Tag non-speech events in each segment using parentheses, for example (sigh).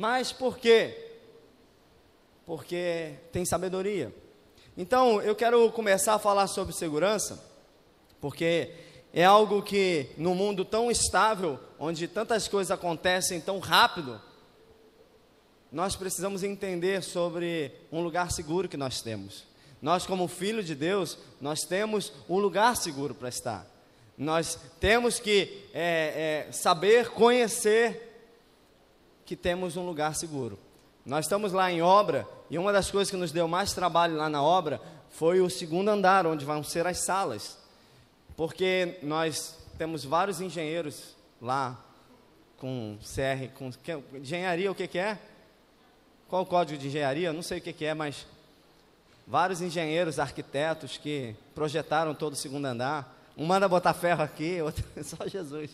Mas por quê? Porque tem sabedoria. Então, eu quero começar a falar sobre segurança, porque é algo que no mundo tão estável, onde tantas coisas acontecem tão rápido, nós precisamos entender sobre um lugar seguro que nós temos. Nós, como filho de Deus, nós temos um lugar seguro para estar. Nós temos que é, é, saber, conhecer que temos um lugar seguro. Nós estamos lá em obra e uma das coisas que nos deu mais trabalho lá na obra foi o segundo andar, onde vão ser as salas. Porque nós temos vários engenheiros lá com CR, com engenharia, o que, que é? Qual o código de engenharia? Não sei o que, que é, mas vários engenheiros, arquitetos que projetaram todo o segundo andar. Um manda botar ferro aqui, (laughs) outro só Jesus.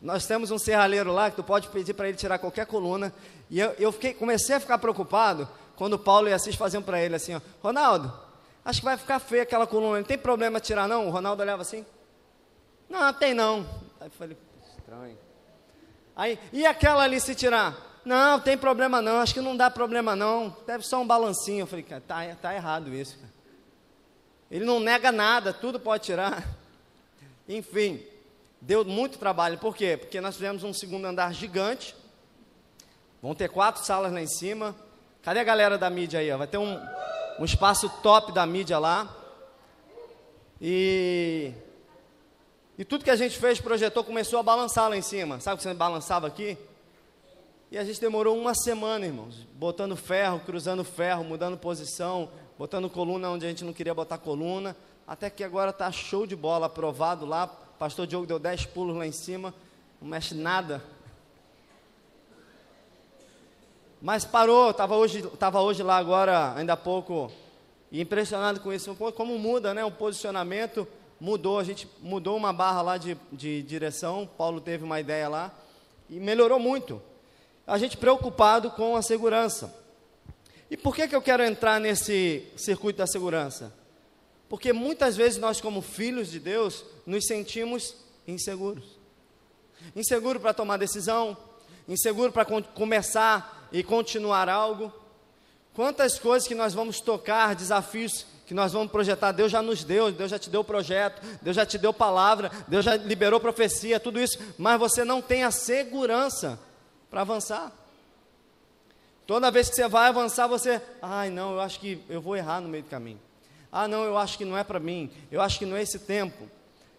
Nós temos um serralheiro lá que tu pode pedir para ele tirar qualquer coluna. E eu, eu fiquei, comecei a ficar preocupado quando Paulo e Assis faziam para ele assim: ó, Ronaldo, acho que vai ficar feia aquela coluna, não tem problema tirar não? O Ronaldo olhava assim: Não, tem não. Aí eu falei: Estranho. Aí, e aquela ali se tirar? Não, tem problema não, acho que não dá problema não, deve só um balancinho. Eu falei: tá, tá errado isso. Cara. Ele não nega nada, tudo pode tirar. (laughs) Enfim. Deu muito trabalho, por quê? Porque nós tivemos um segundo andar gigante, vão ter quatro salas lá em cima. Cadê a galera da mídia aí? Vai ter um, um espaço top da mídia lá. E, e tudo que a gente fez, projetou, começou a balançar lá em cima. Sabe que você balançava aqui? E a gente demorou uma semana, irmãos, botando ferro, cruzando ferro, mudando posição, botando coluna onde a gente não queria botar coluna, até que agora está show de bola, aprovado lá, pastor Diogo deu dez pulos lá em cima, não mexe nada. Mas parou, estava hoje, tava hoje lá agora, ainda há pouco, e impressionado com isso, como muda, né? O posicionamento mudou, a gente mudou uma barra lá de, de direção, Paulo teve uma ideia lá, e melhorou muito. A gente preocupado com a segurança. E por que, que eu quero entrar nesse circuito da segurança? Porque muitas vezes nós, como filhos de Deus, nos sentimos inseguros. Inseguro para tomar decisão, inseguro para começar e continuar algo. Quantas coisas que nós vamos tocar, desafios que nós vamos projetar, Deus já nos deu, Deus já te deu projeto, Deus já te deu palavra, Deus já liberou profecia, tudo isso, mas você não tem a segurança para avançar. Toda vez que você vai avançar, você, ai não, eu acho que eu vou errar no meio do caminho. Ah, não, eu acho que não é para mim, eu acho que não é esse tempo.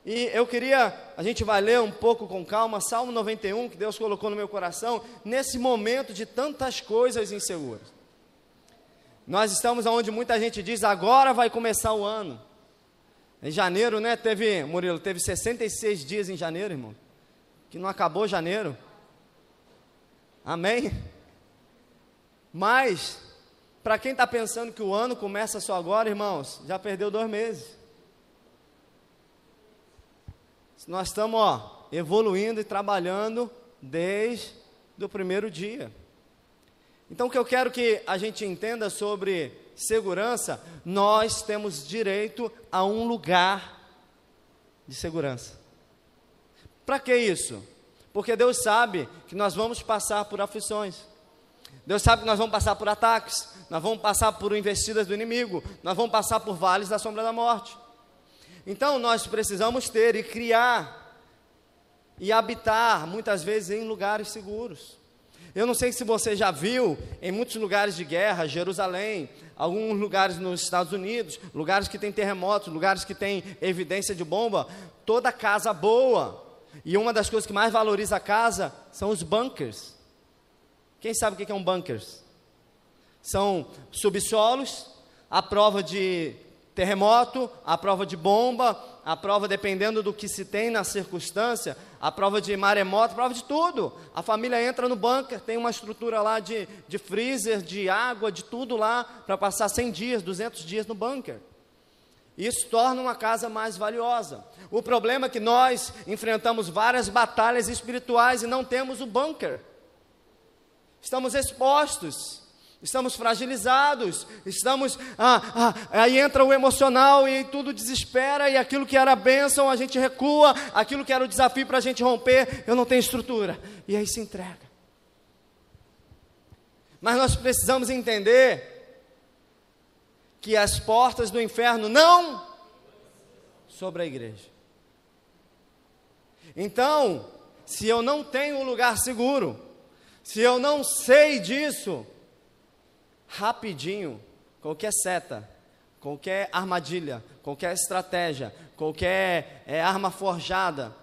E eu queria, a gente vai ler um pouco com calma, Salmo 91, que Deus colocou no meu coração, nesse momento de tantas coisas inseguras. Nós estamos onde muita gente diz, agora vai começar o ano. Em janeiro, né, teve, Murilo, teve 66 dias em janeiro, irmão, que não acabou janeiro. Amém? Mas para quem está pensando que o ano começa só agora, irmãos, já perdeu dois meses. Nós estamos ó, evoluindo e trabalhando desde o primeiro dia. Então, o que eu quero que a gente entenda sobre segurança, nós temos direito a um lugar de segurança. Para que isso? Porque Deus sabe que nós vamos passar por aflições. Deus sabe que nós vamos passar por ataques, nós vamos passar por investidas do inimigo, nós vamos passar por vales da sombra da morte. Então nós precisamos ter e criar e habitar muitas vezes em lugares seguros. Eu não sei se você já viu em muitos lugares de guerra, Jerusalém, alguns lugares nos Estados Unidos, lugares que tem terremotos, lugares que tem evidência de bomba, toda casa boa. E uma das coisas que mais valoriza a casa são os bunkers. Quem sabe o que é um bunkers? São subsolos, a prova de terremoto, a prova de bomba, a prova dependendo do que se tem na circunstância, a prova de maremoto, a prova de tudo. A família entra no bunker, tem uma estrutura lá de, de freezer, de água, de tudo lá, para passar 100 dias, 200 dias no bunker. Isso torna uma casa mais valiosa. O problema é que nós enfrentamos várias batalhas espirituais e não temos o bunker estamos expostos, estamos fragilizados, estamos. Ah, ah, aí entra o emocional e tudo desespera, e aquilo que era bênção a gente recua, aquilo que era o desafio para a gente romper, eu não tenho estrutura, e aí se entrega. Mas nós precisamos entender que as portas do inferno não sobre a igreja. Então, se eu não tenho um lugar seguro, se eu não sei disso, rapidinho, qualquer seta, qualquer armadilha, qualquer estratégia, qualquer é, arma forjada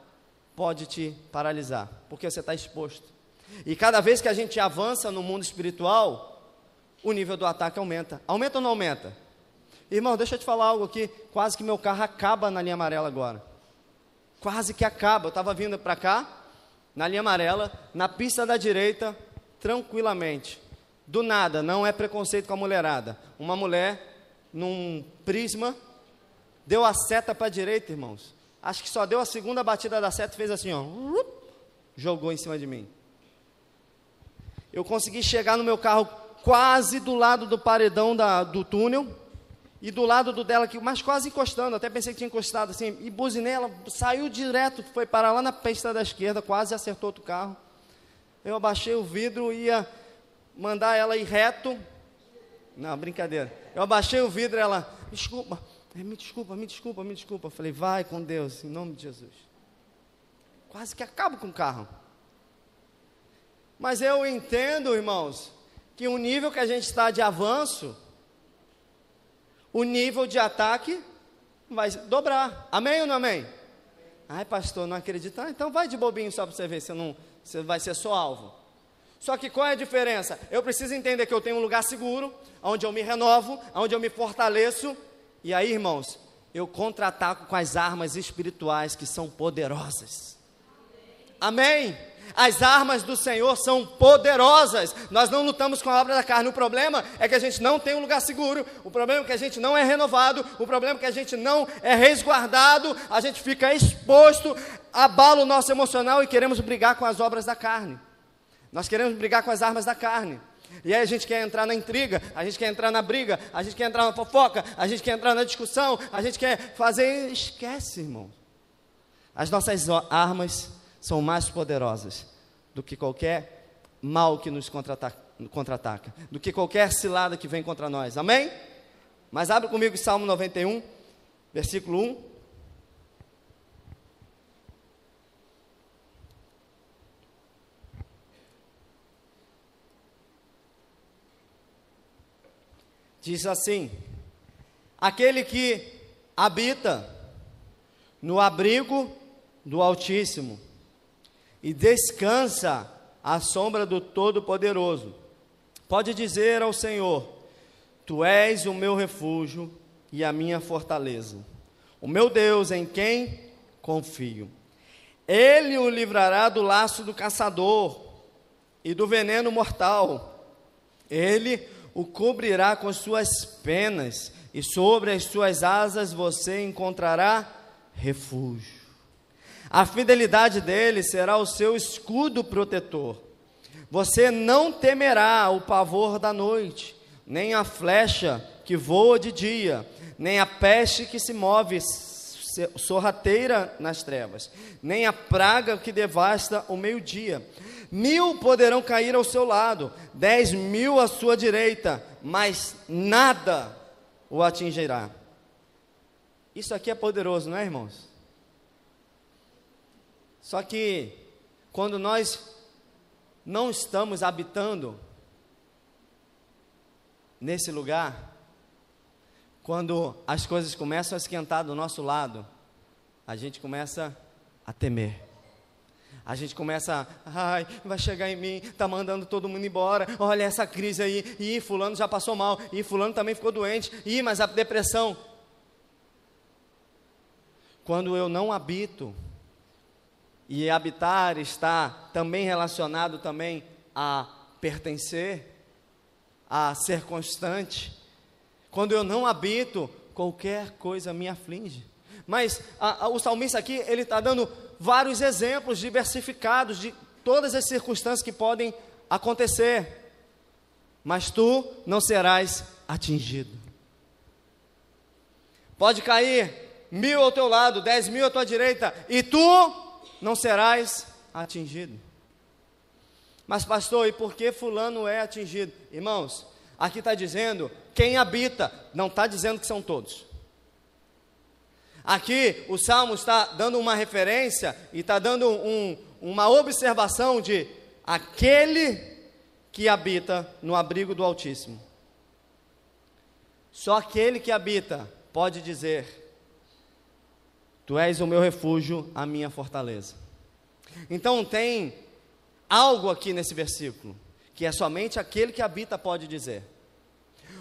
pode te paralisar, porque você está exposto. E cada vez que a gente avança no mundo espiritual, o nível do ataque aumenta. Aumenta ou não aumenta? Irmão, deixa eu te falar algo aqui. Quase que meu carro acaba na linha amarela agora. Quase que acaba. Eu estava vindo para cá, na linha amarela, na pista da direita, tranquilamente. Do nada, não é preconceito com a mulherada. Uma mulher num prisma, deu a seta para a direita, irmãos. Acho que só deu a segunda batida da seta e fez assim, ó. Jogou em cima de mim. Eu consegui chegar no meu carro quase do lado do paredão da, do túnel e do lado do dela, aqui, mas quase encostando. Até pensei que tinha encostado assim. E buzinei, ela saiu direto, foi parar lá na pista da esquerda, quase acertou outro carro. Eu abaixei o vidro, ia mandar ela ir reto. Não, brincadeira. Eu abaixei o vidro, ela, desculpa, é, me desculpa, me desculpa, me desculpa. Eu falei, vai com Deus, em nome de Jesus. Quase que acabo com o carro. Mas eu entendo, irmãos, que o nível que a gente está de avanço, o nível de ataque vai dobrar. Amém ou não amém? Ai, pastor, não acredita? Ah, então vai de bobinho só para você ver se não, você vai ser só alvo. Só que qual é a diferença? Eu preciso entender que eu tenho um lugar seguro, onde eu me renovo, onde eu me fortaleço. E aí, irmãos, eu contra-ataco com as armas espirituais que são poderosas. Amém? As armas do Senhor são poderosas. Nós não lutamos com a obra da carne. O problema é que a gente não tem um lugar seguro. O problema é que a gente não é renovado. O problema é que a gente não é resguardado. A gente fica exposto, abala o nosso emocional e queremos brigar com as obras da carne. Nós queremos brigar com as armas da carne. E aí a gente quer entrar na intriga, a gente quer entrar na briga, a gente quer entrar na fofoca, a gente quer entrar na discussão, a gente quer fazer. Esquece, irmão. As nossas armas são mais poderosas do que qualquer mal que nos contra-ataca, do que qualquer cilada que vem contra nós. Amém? Mas abre comigo Salmo 91, versículo 1. Diz assim: aquele que habita no abrigo do Altíssimo e descansa à sombra do Todo-Poderoso, pode dizer ao Senhor: Tu és o meu refúgio e a minha fortaleza, o meu Deus em quem confio. Ele o livrará do laço do caçador e do veneno mortal. Ele o cobrirá com suas penas, e sobre as suas asas você encontrará refúgio. A fidelidade dele será o seu escudo protetor. Você não temerá o pavor da noite, nem a flecha que voa de dia, nem a peste que se move sorrateira nas trevas, nem a praga que devasta o meio-dia Mil poderão cair ao seu lado, dez mil à sua direita, mas nada o atingirá. Isso aqui é poderoso, não é, irmãos? Só que, quando nós não estamos habitando nesse lugar, quando as coisas começam a esquentar do nosso lado, a gente começa a temer. A gente começa, ai, vai chegar em mim, tá mandando todo mundo embora. Olha essa crise aí. E fulano já passou mal. E fulano também ficou doente. E mas a depressão. Quando eu não habito, e habitar está também relacionado também a pertencer, a ser constante. Quando eu não habito, qualquer coisa me aflige. Mas a, a, o salmista aqui, ele está dando vários exemplos diversificados de todas as circunstâncias que podem acontecer, mas tu não serás atingido. Pode cair mil ao teu lado, dez mil à tua direita, e tu não serás atingido. Mas, pastor, e por que Fulano é atingido? Irmãos, aqui está dizendo quem habita, não está dizendo que são todos. Aqui o Salmo está dando uma referência e está dando um, uma observação de aquele que habita no abrigo do Altíssimo. Só aquele que habita pode dizer: Tu és o meu refúgio, a minha fortaleza. Então tem algo aqui nesse versículo que é somente aquele que habita pode dizer.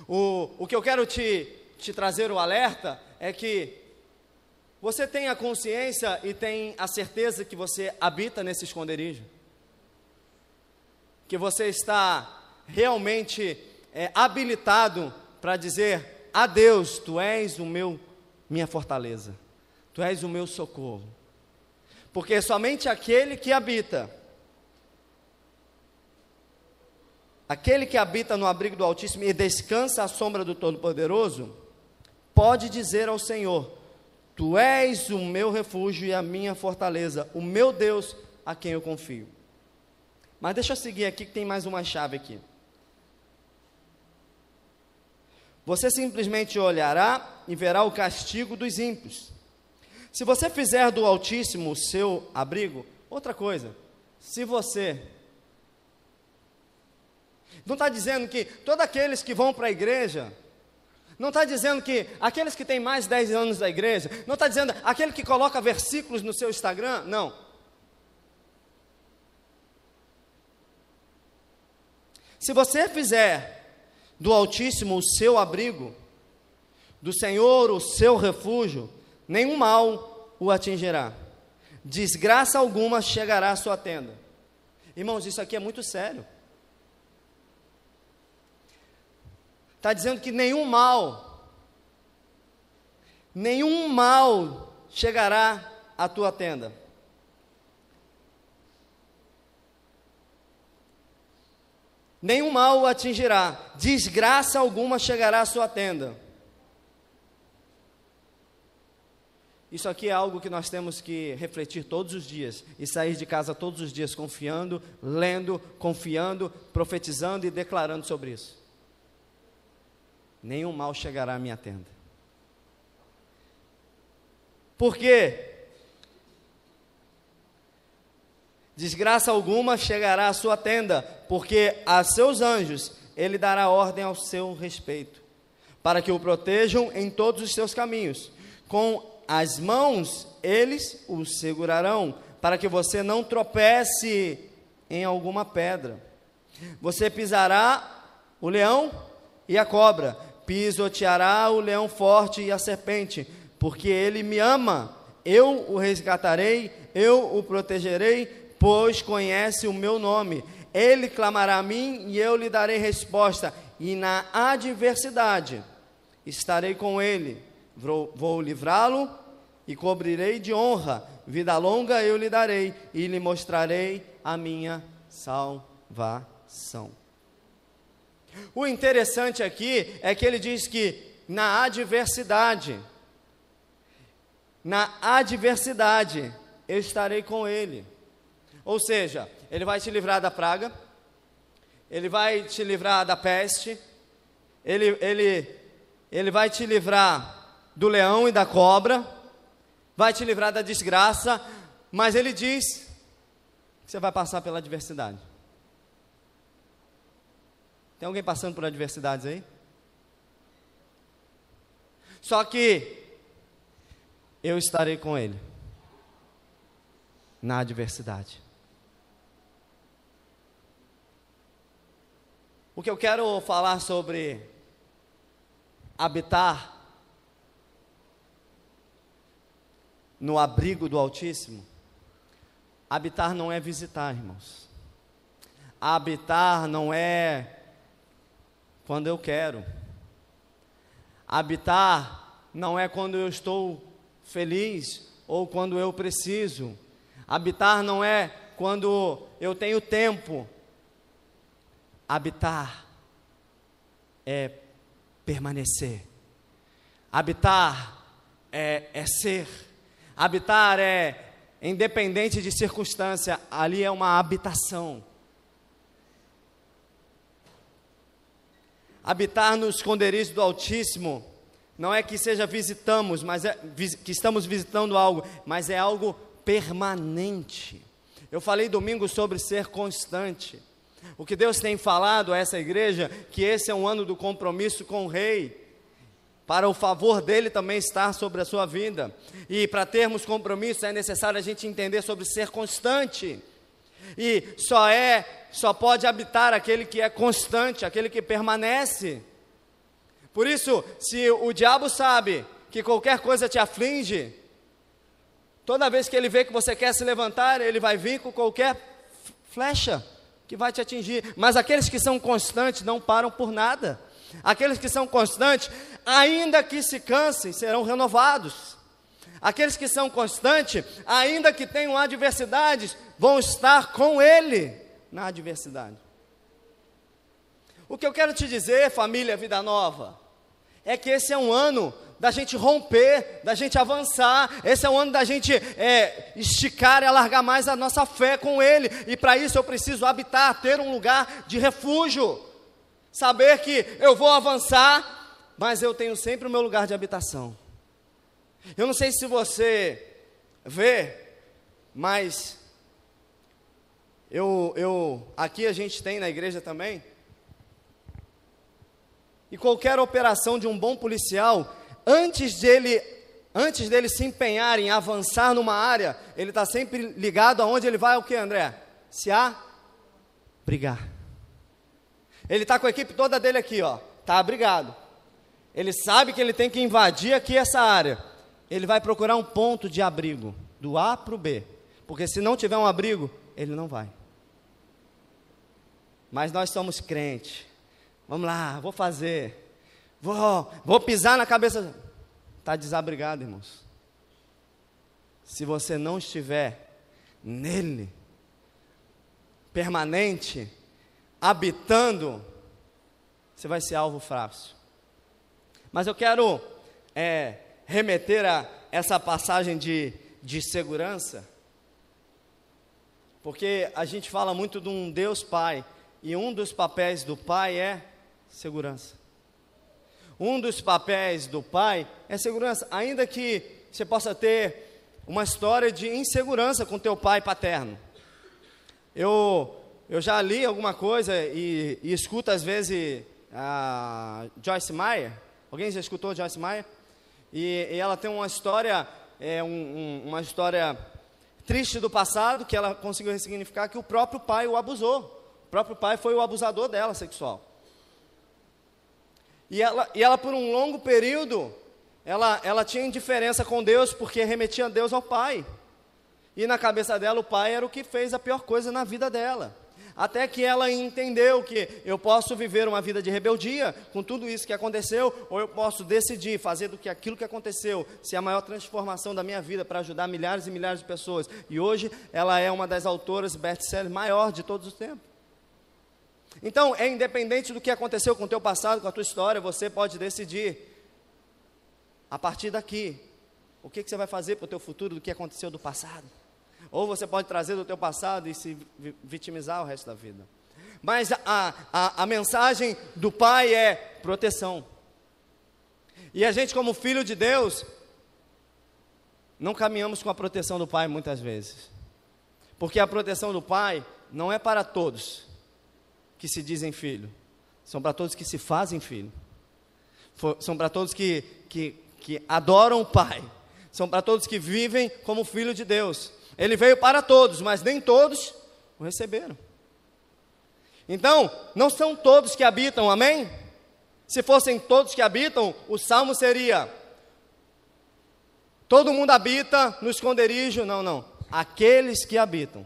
O, o que eu quero te, te trazer o alerta é que você tem a consciência e tem a certeza que você habita nesse esconderijo? Que você está realmente é, habilitado para dizer a Deus: Tu és o meu, minha fortaleza, Tu és o meu socorro. Porque somente aquele que habita, aquele que habita no abrigo do Altíssimo e descansa à sombra do Todo-Poderoso, pode dizer ao Senhor: Tu és o meu refúgio e a minha fortaleza, o meu Deus a quem eu confio. Mas deixa eu seguir aqui que tem mais uma chave aqui. Você simplesmente olhará e verá o castigo dos ímpios. Se você fizer do Altíssimo o seu abrigo, outra coisa, se você. Não está dizendo que todos aqueles que vão para a igreja, não está dizendo que aqueles que têm mais de 10 anos da igreja, não está dizendo aquele que coloca versículos no seu Instagram, não. Se você fizer do Altíssimo o seu abrigo, do Senhor o seu refúgio, nenhum mal o atingirá, desgraça alguma chegará à sua tenda. Irmãos, isso aqui é muito sério. Está dizendo que nenhum mal, nenhum mal chegará à tua tenda. nenhum mal o atingirá, desgraça alguma chegará à sua tenda. Isso aqui é algo que nós temos que refletir todos os dias e sair de casa todos os dias confiando, lendo, confiando, profetizando e declarando sobre isso. Nenhum mal chegará à minha tenda. Por quê? Desgraça alguma chegará à sua tenda, porque a seus anjos ele dará ordem ao seu respeito, para que o protejam em todos os seus caminhos. Com as mãos eles o segurarão, para que você não tropece em alguma pedra. Você pisará o leão e a cobra, pisoteará o leão forte e a serpente, porque ele me ama. Eu o resgatarei, eu o protegerei pois conhece o meu nome. Ele clamará a mim e eu lhe darei resposta. E na adversidade estarei com ele. Vou, livrá-lo e cobrirei de honra. Vida longa eu lhe darei e lhe mostrarei a minha salvação. O interessante aqui é que ele diz que na adversidade, na adversidade, eu estarei com ele. Ou seja, ele vai te livrar da praga, ele vai te livrar da peste, ele, ele, ele vai te livrar do leão e da cobra, vai te livrar da desgraça, mas ele diz que você vai passar pela adversidade. Tem alguém passando por adversidades aí? Só que eu estarei com ele na adversidade. O que eu quero falar sobre habitar no abrigo do Altíssimo, habitar não é visitar, irmãos. Habitar não é quando eu quero. Habitar não é quando eu estou feliz ou quando eu preciso. Habitar não é quando eu tenho tempo Habitar é permanecer. Habitar é, é ser. Habitar é independente de circunstância, ali é uma habitação. Habitar no esconderijo do Altíssimo não é que seja visitamos, mas é que estamos visitando algo, mas é algo permanente. Eu falei domingo sobre ser constante. O que Deus tem falado a essa igreja, que esse é um ano do compromisso com o rei para o favor dele também estar sobre a sua vida. E para termos compromisso é necessário a gente entender sobre ser constante. E só é, só pode habitar aquele que é constante, aquele que permanece. Por isso, se o diabo sabe que qualquer coisa te aflige, toda vez que ele vê que você quer se levantar, ele vai vir com qualquer flecha que vai te atingir. Mas aqueles que são constantes não param por nada. Aqueles que são constantes, ainda que se cansem, serão renovados. Aqueles que são constantes, ainda que tenham adversidades, vão estar com Ele na adversidade. O que eu quero te dizer, família Vida Nova, é que esse é um ano da gente romper, da gente avançar. Esse é o ano da gente é, esticar e alargar mais a nossa fé com Ele. E para isso eu preciso habitar, ter um lugar de refúgio. Saber que eu vou avançar, mas eu tenho sempre o meu lugar de habitação. Eu não sei se você vê, mas eu, eu aqui a gente tem na igreja também e qualquer operação de um bom policial, antes dele, antes dele se empenhar em avançar numa área, ele está sempre ligado aonde ele vai, o que, André? Se há brigar. Ele está com a equipe toda dele aqui, ó, tá abrigado. Ele sabe que ele tem que invadir aqui essa área. Ele vai procurar um ponto de abrigo, do A para o B. Porque se não tiver um abrigo, ele não vai. Mas nós somos crentes. Vamos lá, vou fazer. Vou, vou pisar na cabeça. Está desabrigado, irmãos. Se você não estiver nele, permanente, habitando, você vai ser alvo fácil. Mas eu quero é, remeter a essa passagem de, de segurança, porque a gente fala muito de um Deus Pai, e um dos papéis do Pai é segurança. Um dos papéis do pai é segurança, ainda que você possa ter uma história de insegurança com teu pai paterno. Eu, eu já li alguma coisa e, e escuto às vezes a Joyce Meyer. Alguém já escutou Joyce Meyer? E, e ela tem uma história, é, um, um, uma história triste do passado que ela conseguiu ressignificar que o próprio pai o abusou. O próprio pai foi o abusador dela sexual. E ela, e ela por um longo período, ela, ela tinha indiferença com Deus porque remetia Deus ao Pai. E na cabeça dela, o Pai era o que fez a pior coisa na vida dela. Até que ela entendeu que eu posso viver uma vida de rebeldia com tudo isso que aconteceu, ou eu posso decidir fazer do que aquilo que aconteceu ser a maior transformação da minha vida para ajudar milhares e milhares de pessoas. E hoje ela é uma das autoras best-seller maior de todos os tempos. Então, é independente do que aconteceu com o teu passado, com a tua história, você pode decidir, a partir daqui, o que, que você vai fazer para o teu futuro do que aconteceu do passado. Ou você pode trazer do teu passado e se vitimizar o resto da vida. Mas a, a, a mensagem do Pai é proteção. E a gente, como filho de Deus, não caminhamos com a proteção do Pai muitas vezes. Porque a proteção do Pai não é para todos que se dizem filho, são para todos que se fazem filho, For, são para todos que, que, que adoram o Pai, são para todos que vivem como filho de Deus. Ele veio para todos, mas nem todos o receberam. Então, não são todos que habitam, amém? Se fossem todos que habitam, o salmo seria: todo mundo habita no esconderijo. Não, não. Aqueles que habitam.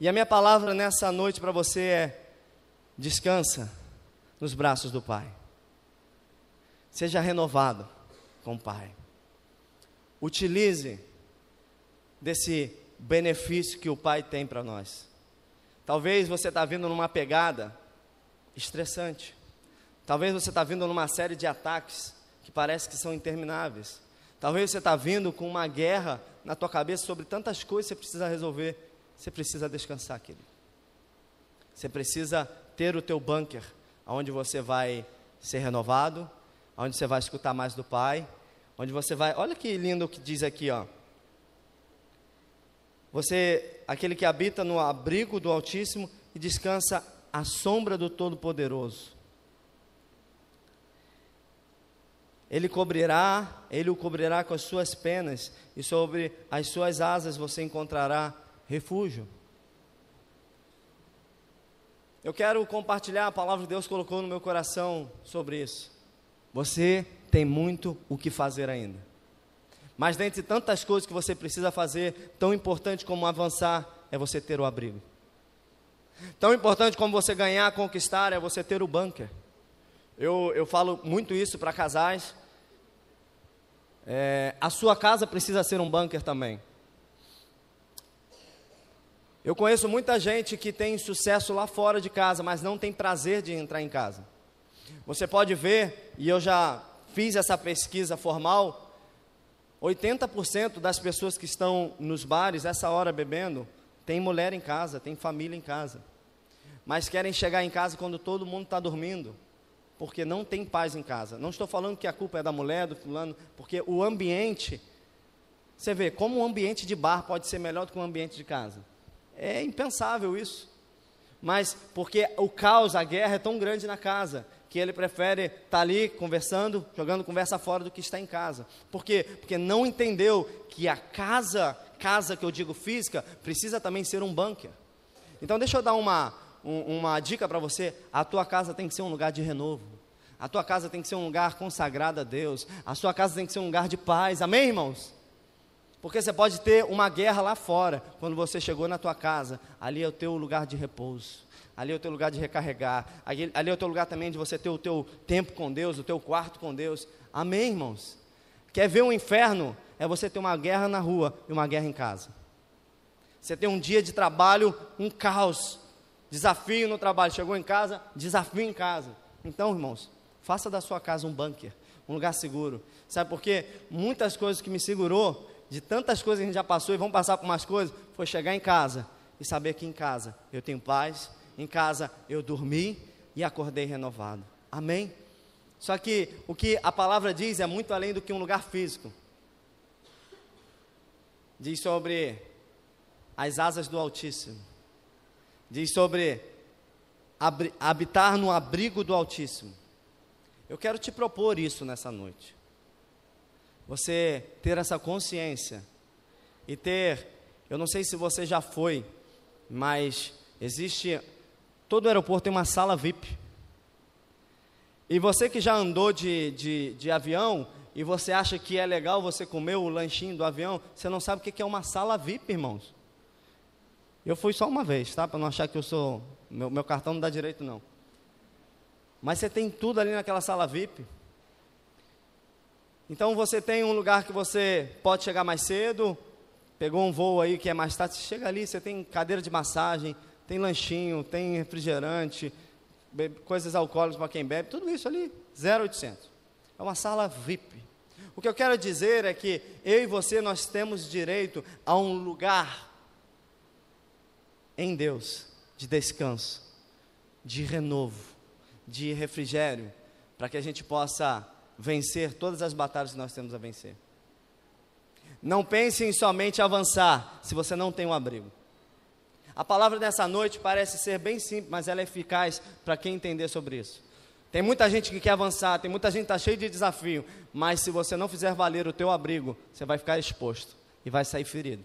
E a minha palavra nessa noite para você é: descansa nos braços do Pai. Seja renovado com o Pai. Utilize desse benefício que o Pai tem para nós. Talvez você está vindo numa pegada estressante. Talvez você está vindo numa série de ataques que parece que são intermináveis. Talvez você está vindo com uma guerra na tua cabeça sobre tantas coisas que você precisa resolver. Você precisa descansar, querido. Você precisa ter o teu bunker onde você vai ser renovado, onde você vai escutar mais do Pai, onde você vai. Olha que lindo o que diz aqui, ó. Você, aquele que habita no abrigo do Altíssimo e descansa à sombra do Todo-Poderoso. Ele cobrirá, ele o cobrirá com as suas penas, e sobre as suas asas você encontrará refúgio. Eu quero compartilhar a palavra que Deus colocou no meu coração sobre isso. Você tem muito o que fazer ainda. Mas dentre tantas coisas que você precisa fazer, tão importante como avançar é você ter o abrigo. Tão importante como você ganhar, conquistar, é você ter o bunker. Eu, eu falo muito isso para casais. É, a sua casa precisa ser um bunker também. Eu conheço muita gente que tem sucesso lá fora de casa, mas não tem prazer de entrar em casa. Você pode ver, e eu já fiz essa pesquisa formal, 80% das pessoas que estão nos bares essa hora bebendo tem mulher em casa, tem família em casa. Mas querem chegar em casa quando todo mundo está dormindo, porque não tem paz em casa. Não estou falando que a culpa é da mulher, do fulano, porque o ambiente. Você vê, como um ambiente de bar pode ser melhor do que um ambiente de casa? É impensável isso. Mas porque o caos, a guerra é tão grande na casa, que ele prefere estar tá ali conversando, jogando conversa fora do que estar em casa. Por quê? Porque não entendeu que a casa casa que eu digo física, precisa também ser um bunker. Então, deixa eu dar uma, um, uma dica para você: a tua casa tem que ser um lugar de renovo. A tua casa tem que ser um lugar consagrado a Deus. A sua casa tem que ser um lugar de paz. Amém, irmãos? Porque você pode ter uma guerra lá fora, quando você chegou na tua casa. Ali é o teu lugar de repouso. Ali é o teu lugar de recarregar. Ali, é o teu lugar também de você ter o teu tempo com Deus, o teu quarto com Deus. Amém, irmãos? Quer ver um inferno? é você ter uma guerra na rua e uma guerra em casa. Você tem um dia de trabalho, um caos, desafio no trabalho. Chegou em casa, desafio em casa. Então, irmãos, faça da sua casa um bunker, um lugar seguro. Sabe por quê? Muitas coisas que me segurou, de tantas coisas que a gente já passou e vamos passar por mais coisas, foi chegar em casa e saber que em casa eu tenho paz, em casa eu dormi e acordei renovado. Amém? Só que o que a palavra diz é muito além do que um lugar físico diz sobre as asas do Altíssimo, diz sobre habitar no abrigo do Altíssimo. Eu quero te propor isso nessa noite. Você ter essa consciência e ter, eu não sei se você já foi, mas existe, todo aeroporto tem uma sala VIP. E você que já andou de, de, de avião, e você acha que é legal você comer o lanchinho do avião, você não sabe o que é uma sala VIP, irmãos. Eu fui só uma vez, tá? Para não achar que eu sou. Meu, meu cartão não dá direito, não. Mas você tem tudo ali naquela sala VIP. Então você tem um lugar que você pode chegar mais cedo, pegou um voo aí que é mais tarde, você chega ali, você tem cadeira de massagem, tem lanchinho, tem refrigerante, coisas alcoólicas para quem bebe, tudo isso ali, 0800. É uma sala VIP. O que eu quero dizer é que eu e você nós temos direito a um lugar em Deus de descanso, de renovo, de refrigério, para que a gente possa vencer todas as batalhas que nós temos a vencer. Não pense em somente avançar se você não tem um abrigo. A palavra dessa noite parece ser bem simples, mas ela é eficaz para quem entender sobre isso. Tem muita gente que quer avançar, tem muita gente que está cheio de desafio, mas se você não fizer valer o teu abrigo, você vai ficar exposto e vai sair ferido.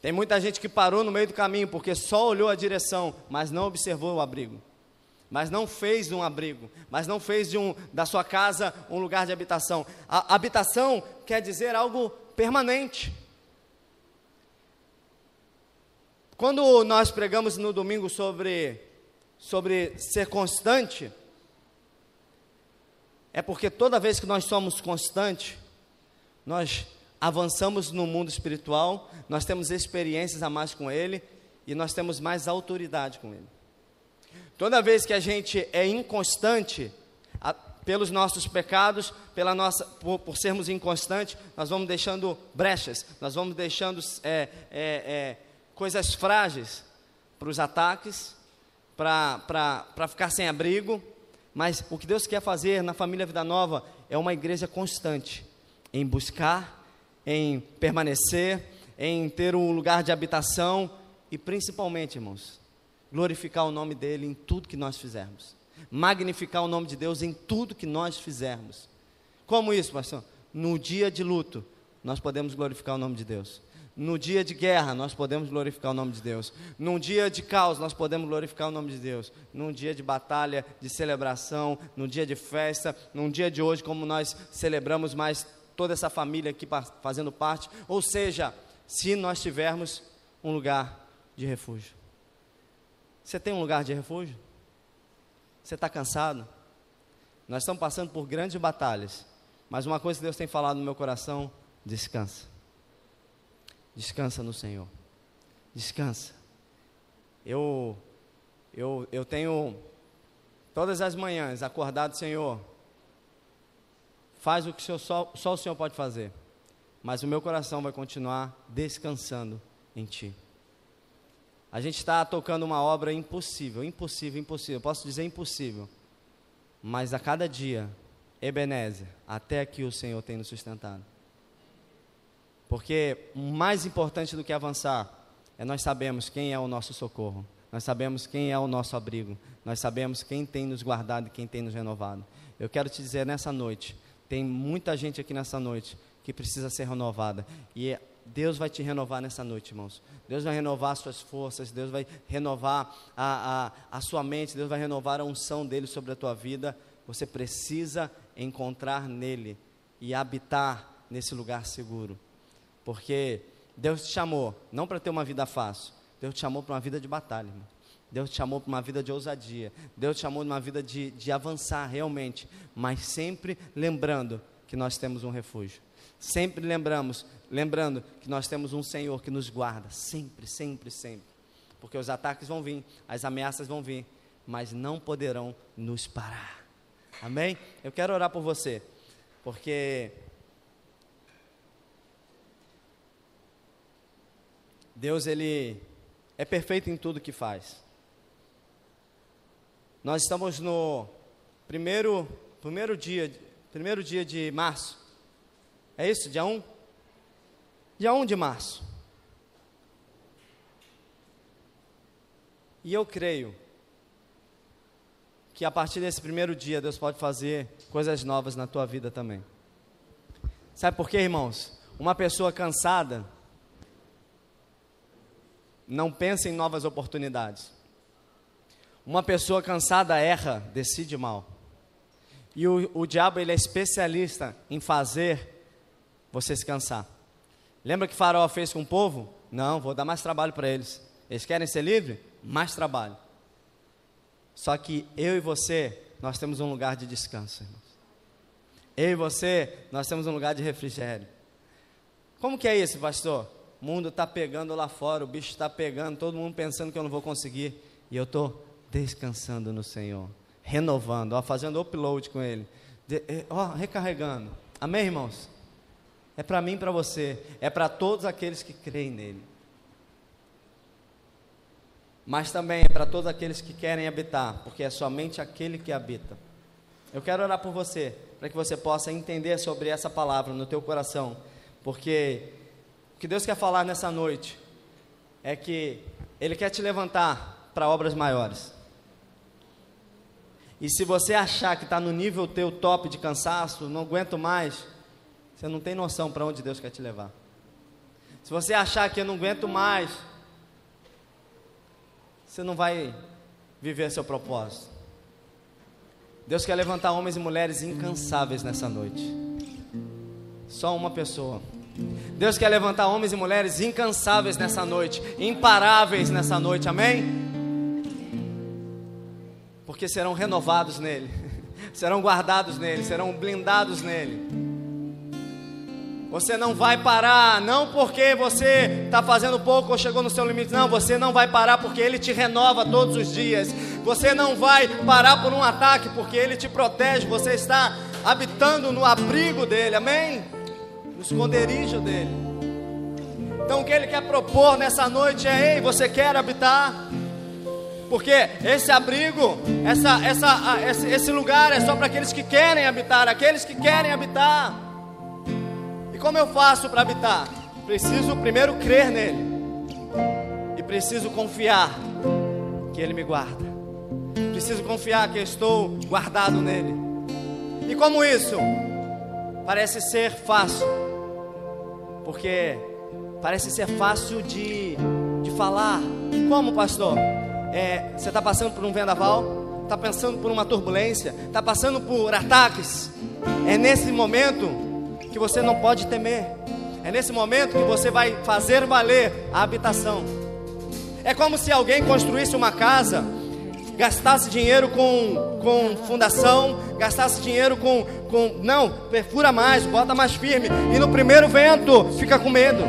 Tem muita gente que parou no meio do caminho porque só olhou a direção, mas não observou o abrigo. Mas não fez um abrigo, mas não fez de um, da sua casa um lugar de habitação. A habitação quer dizer algo permanente. Quando nós pregamos no domingo sobre sobre ser constante, é porque toda vez que nós somos constantes, nós avançamos no mundo espiritual, nós temos experiências a mais com Ele e nós temos mais autoridade com Ele. Toda vez que a gente é inconstante, a, pelos nossos pecados, pela nossa, por, por, sermos inconstantes, nós vamos deixando brechas, nós vamos deixando é, é, é, coisas frágeis para os ataques, para ficar sem abrigo, mas o que Deus quer fazer na família Vida Nova é uma igreja constante em buscar, em permanecer, em ter um lugar de habitação e principalmente, irmãos, glorificar o nome dele em tudo que nós fizermos. Magnificar o nome de Deus em tudo que nós fizermos. Como isso, pastor? No dia de luto, nós podemos glorificar o nome de Deus. No dia de guerra, nós podemos glorificar o nome de Deus. Num dia de caos, nós podemos glorificar o nome de Deus. Num dia de batalha, de celebração, num dia de festa, num dia de hoje, como nós celebramos mais toda essa família aqui fazendo parte. Ou seja, se nós tivermos um lugar de refúgio. Você tem um lugar de refúgio? Você está cansado? Nós estamos passando por grandes batalhas, mas uma coisa que Deus tem falado no meu coração: descansa. Descansa no Senhor. Descansa. Eu, eu, eu tenho todas as manhãs acordado, Senhor. Faz o que o senhor, só, só o Senhor pode fazer, mas o meu coração vai continuar descansando em Ti. A gente está tocando uma obra impossível, impossível, impossível. Posso dizer impossível. Mas a cada dia, Ebenezer, até aqui o Senhor tem nos sustentado. Porque mais importante do que avançar é nós sabemos quem é o nosso socorro. Nós sabemos quem é o nosso abrigo. Nós sabemos quem tem nos guardado e quem tem nos renovado. Eu quero te dizer nessa noite, tem muita gente aqui nessa noite que precisa ser renovada. E Deus vai te renovar nessa noite, irmãos. Deus vai renovar as suas forças, Deus vai renovar a, a, a sua mente, Deus vai renovar a unção dele sobre a tua vida. Você precisa encontrar nele e habitar nesse lugar seguro. Porque Deus te chamou não para ter uma vida fácil, Deus te chamou para uma vida de batalha, irmão. Deus te chamou para uma vida de ousadia. Deus te chamou para uma vida de, de avançar realmente, mas sempre lembrando que nós temos um refúgio. Sempre lembramos, lembrando que nós temos um Senhor que nos guarda, sempre, sempre, sempre. Porque os ataques vão vir, as ameaças vão vir, mas não poderão nos parar. Amém? Eu quero orar por você, porque Deus ele é perfeito em tudo que faz. Nós estamos no primeiro primeiro dia, primeiro dia de março. É isso? Dia 1? Dia 1 de março. E eu creio que a partir desse primeiro dia Deus pode fazer coisas novas na tua vida também. Sabe por quê, irmãos? Uma pessoa cansada não pensa em novas oportunidades. Uma pessoa cansada erra, decide mal. E o, o diabo ele é especialista em fazer você se cansar. Lembra que Faraó fez com o povo? Não, vou dar mais trabalho para eles. Eles querem ser livres? Mais trabalho. Só que eu e você, nós temos um lugar de descanso, irmãos. Eu e você, nós temos um lugar de refrigério. Como que é isso, pastor? O mundo está pegando lá fora, o bicho está pegando, todo mundo pensando que eu não vou conseguir. E eu estou descansando no Senhor, renovando, ó, fazendo upload com Ele, de, ó, recarregando. Amém, irmãos? É para mim e para você. É para todos aqueles que creem nele. Mas também é para todos aqueles que querem habitar, porque é somente aquele que habita. Eu quero orar por você, para que você possa entender sobre essa palavra no teu coração, porque que Deus quer falar nessa noite é que Ele quer te levantar para obras maiores. E se você achar que está no nível teu top de cansaço, não aguento mais, você não tem noção para onde Deus quer te levar. Se você achar que eu não aguento mais, você não vai viver seu propósito. Deus quer levantar homens e mulheres incansáveis nessa noite. Só uma pessoa. Deus quer levantar homens e mulheres incansáveis nessa noite, imparáveis nessa noite, amém? Porque serão renovados nele, (laughs) serão guardados nele, serão blindados nele. Você não vai parar, não porque você está fazendo pouco ou chegou no seu limite, não, você não vai parar porque Ele te renova todos os dias. Você não vai parar por um ataque porque Ele te protege. Você está habitando no abrigo dEle, amém? No esconderijo dEle. Então o que Ele quer propor nessa noite é: ei, você quer habitar? Porque esse abrigo, essa, essa, esse, esse lugar é só para aqueles que querem habitar, aqueles que querem habitar. E como eu faço para habitar? Preciso primeiro crer nele, e preciso confiar que ele me guarda, preciso confiar que eu estou guardado nele. E como isso? Parece ser fácil, porque parece ser fácil de, de falar. Como, pastor? É, você está passando por um vendaval? Está passando por uma turbulência? Está passando por ataques? É nesse momento que você não pode temer. É nesse momento que você vai fazer valer a habitação. É como se alguém construísse uma casa, gastasse dinheiro com, com fundação, gastasse dinheiro com, com. Não, perfura mais, bota mais firme. E no primeiro vento fica com medo.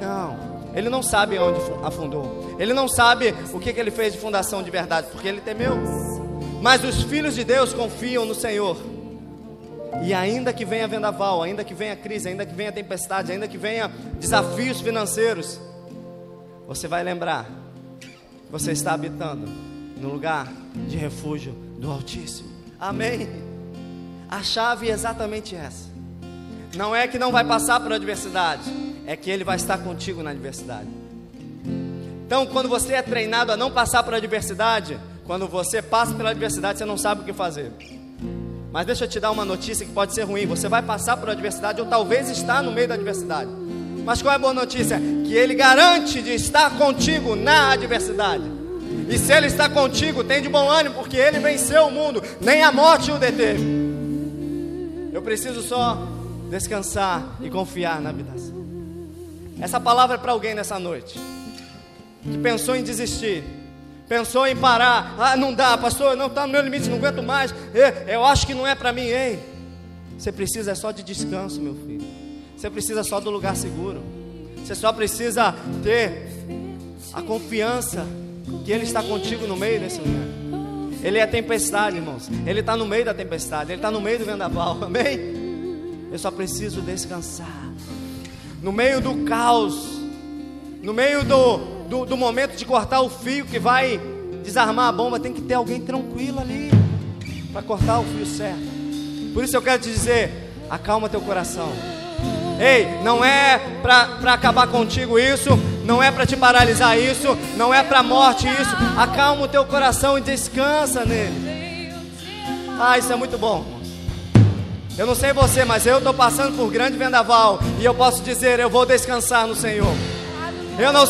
Não, ele não sabe onde afundou. Ele não sabe o que, que ele fez de fundação de verdade, porque ele temeu. Mas os filhos de Deus confiam no Senhor. E ainda que venha vendaval, ainda que venha crise, ainda que venha tempestade, ainda que venha desafios financeiros, você vai lembrar você está habitando no lugar de refúgio do Altíssimo. Amém. A chave é exatamente essa. Não é que não vai passar por adversidade, é que Ele vai estar contigo na adversidade. Então, quando você é treinado a não passar por adversidade, quando você passa pela adversidade, você não sabe o que fazer. Mas deixa eu te dar uma notícia que pode ser ruim. Você vai passar por adversidade ou talvez está no meio da adversidade. Mas qual é a boa notícia? Que Ele garante de estar contigo na adversidade. E se Ele está contigo, tem de bom ânimo, porque Ele venceu o mundo, nem a morte o deteve. Eu preciso só descansar e confiar na habitação. Essa palavra é para alguém nessa noite que pensou em desistir pensou em parar. Ah, não dá, pastor, não está no meu limite, não aguento mais. Eu acho que não é para mim, ei. Você precisa só de descanso, meu filho. Você precisa só do lugar seguro. Você só precisa ter a confiança que Ele está contigo no meio desse lugar. Ele é a tempestade, irmãos. Ele está no meio da tempestade. Ele está no meio do vendaval. (laughs) Amém? Eu só preciso descansar. No meio do caos. No meio do, do, do momento de cortar o fio que vai desarmar a bomba, tem que ter alguém tranquilo ali para cortar o fio certo. Por isso eu quero te dizer: acalma teu coração. Ei, não é para acabar contigo isso, não é para te paralisar isso, não é para morte isso. Acalma o teu coração e descansa nele. Ah, isso é muito bom. Eu não sei você, mas eu estou passando por grande vendaval e eu posso dizer: eu vou descansar no Senhor. Eu não sei